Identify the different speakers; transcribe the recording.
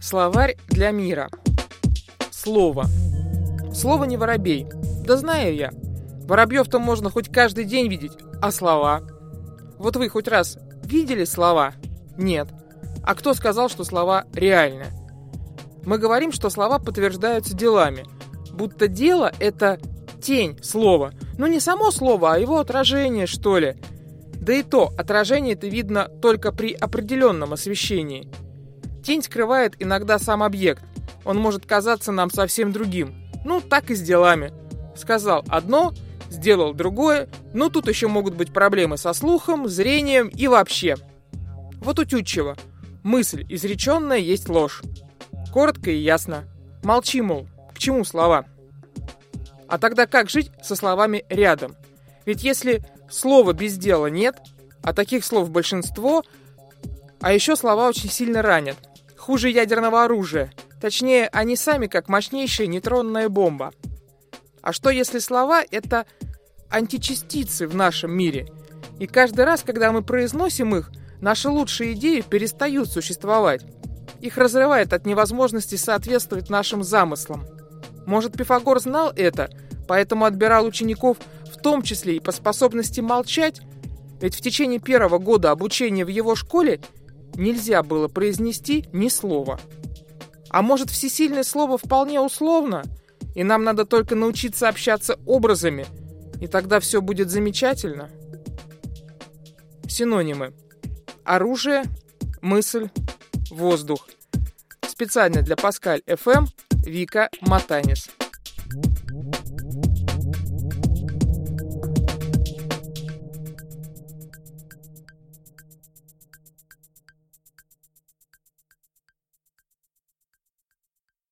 Speaker 1: Словарь для мира. Слово. Слово не воробей. Да знаю я. Воробьев-то можно хоть каждый день видеть. А слова? Вот вы хоть раз видели слова? Нет. А кто сказал, что слова реальны? Мы говорим, что слова подтверждаются делами. Будто дело — это тень слова. Ну не само слово, а его отражение, что ли. Да и то, отражение это видно только при определенном освещении. Тень скрывает иногда сам объект. Он может казаться нам совсем другим. Ну, так и с делами. Сказал одно, сделал другое, но тут еще могут быть проблемы со слухом, зрением и вообще. Вот у Тютчева. Мысль изреченная есть ложь. Коротко и ясно. Молчи, мол, к чему слова? А тогда как жить со словами рядом? Ведь если слова без дела нет, а таких слов большинство, а еще слова очень сильно ранят хуже ядерного оружия. Точнее, они сами как мощнейшая нейтронная бомба. А что если слова — это античастицы в нашем мире? И каждый раз, когда мы произносим их, наши лучшие идеи перестают существовать. Их разрывает от невозможности соответствовать нашим замыслам. Может, Пифагор знал это, поэтому отбирал учеников в том числе и по способности молчать? Ведь в течение первого года обучения в его школе нельзя было произнести ни слова. А может, всесильное слово вполне условно, и нам надо только научиться общаться образами, и тогда все будет замечательно? Синонимы. Оружие, мысль, воздух. Специально для Паскаль FM Вика Матанис.